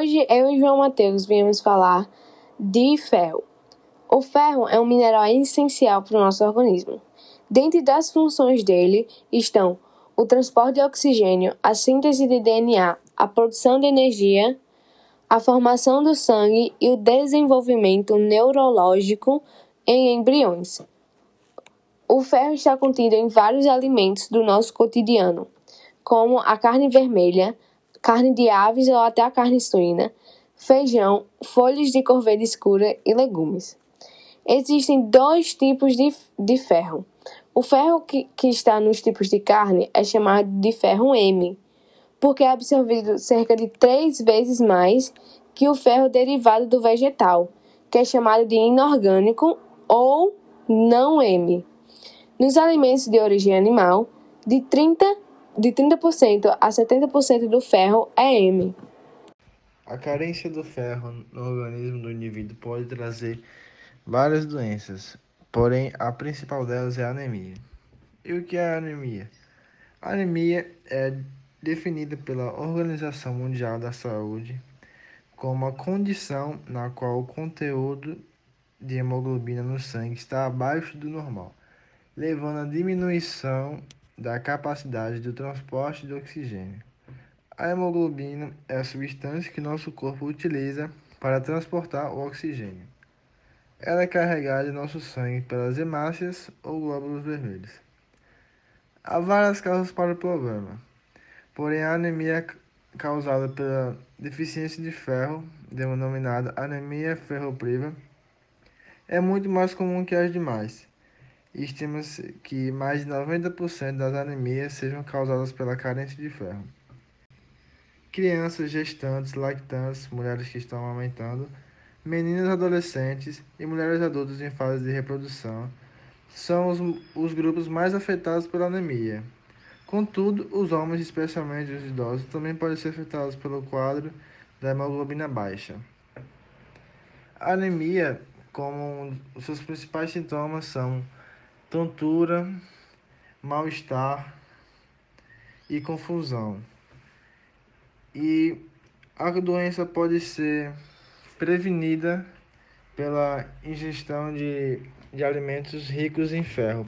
Hoje eu e João Matheus viemos falar de ferro. O ferro é um mineral essencial para o nosso organismo. Dentre das funções dele estão o transporte de oxigênio, a síntese de DNA, a produção de energia, a formação do sangue e o desenvolvimento neurológico em embriões. O ferro está contido em vários alimentos do nosso cotidiano, como a carne vermelha, carne de aves ou até a carne suína, feijão, folhas de cor verde escura e legumes. Existem dois tipos de, de ferro. O ferro que, que está nos tipos de carne é chamado de ferro M, porque é absorvido cerca de três vezes mais que o ferro derivado do vegetal, que é chamado de inorgânico ou não M. Nos alimentos de origem animal, de 30 de 30% a 70% do ferro é M. A carência do ferro no organismo do indivíduo pode trazer várias doenças, porém a principal delas é a anemia. E o que é a anemia? A anemia é definida pela Organização Mundial da Saúde como uma condição na qual o conteúdo de hemoglobina no sangue está abaixo do normal, levando à diminuição da capacidade do transporte de oxigênio. A hemoglobina é a substância que nosso corpo utiliza para transportar o oxigênio. Ela é carregada em nosso sangue pelas hemácias ou glóbulos vermelhos. Há várias causas para o problema, porém a anemia causada pela deficiência de ferro, denominada anemia ferropriva, é muito mais comum que as demais. Estima-se que mais de 90% das anemias sejam causadas pela carência de ferro. Crianças, gestantes, lactantes, mulheres que estão amamentando, meninas adolescentes e mulheres adultas em fase de reprodução são os, os grupos mais afetados pela anemia. Contudo, os homens, especialmente os idosos, também podem ser afetados pelo quadro da hemoglobina baixa. A anemia, como seus principais sintomas são tontura, mal-estar e confusão. E a doença pode ser prevenida pela ingestão de, de alimentos ricos em ferro.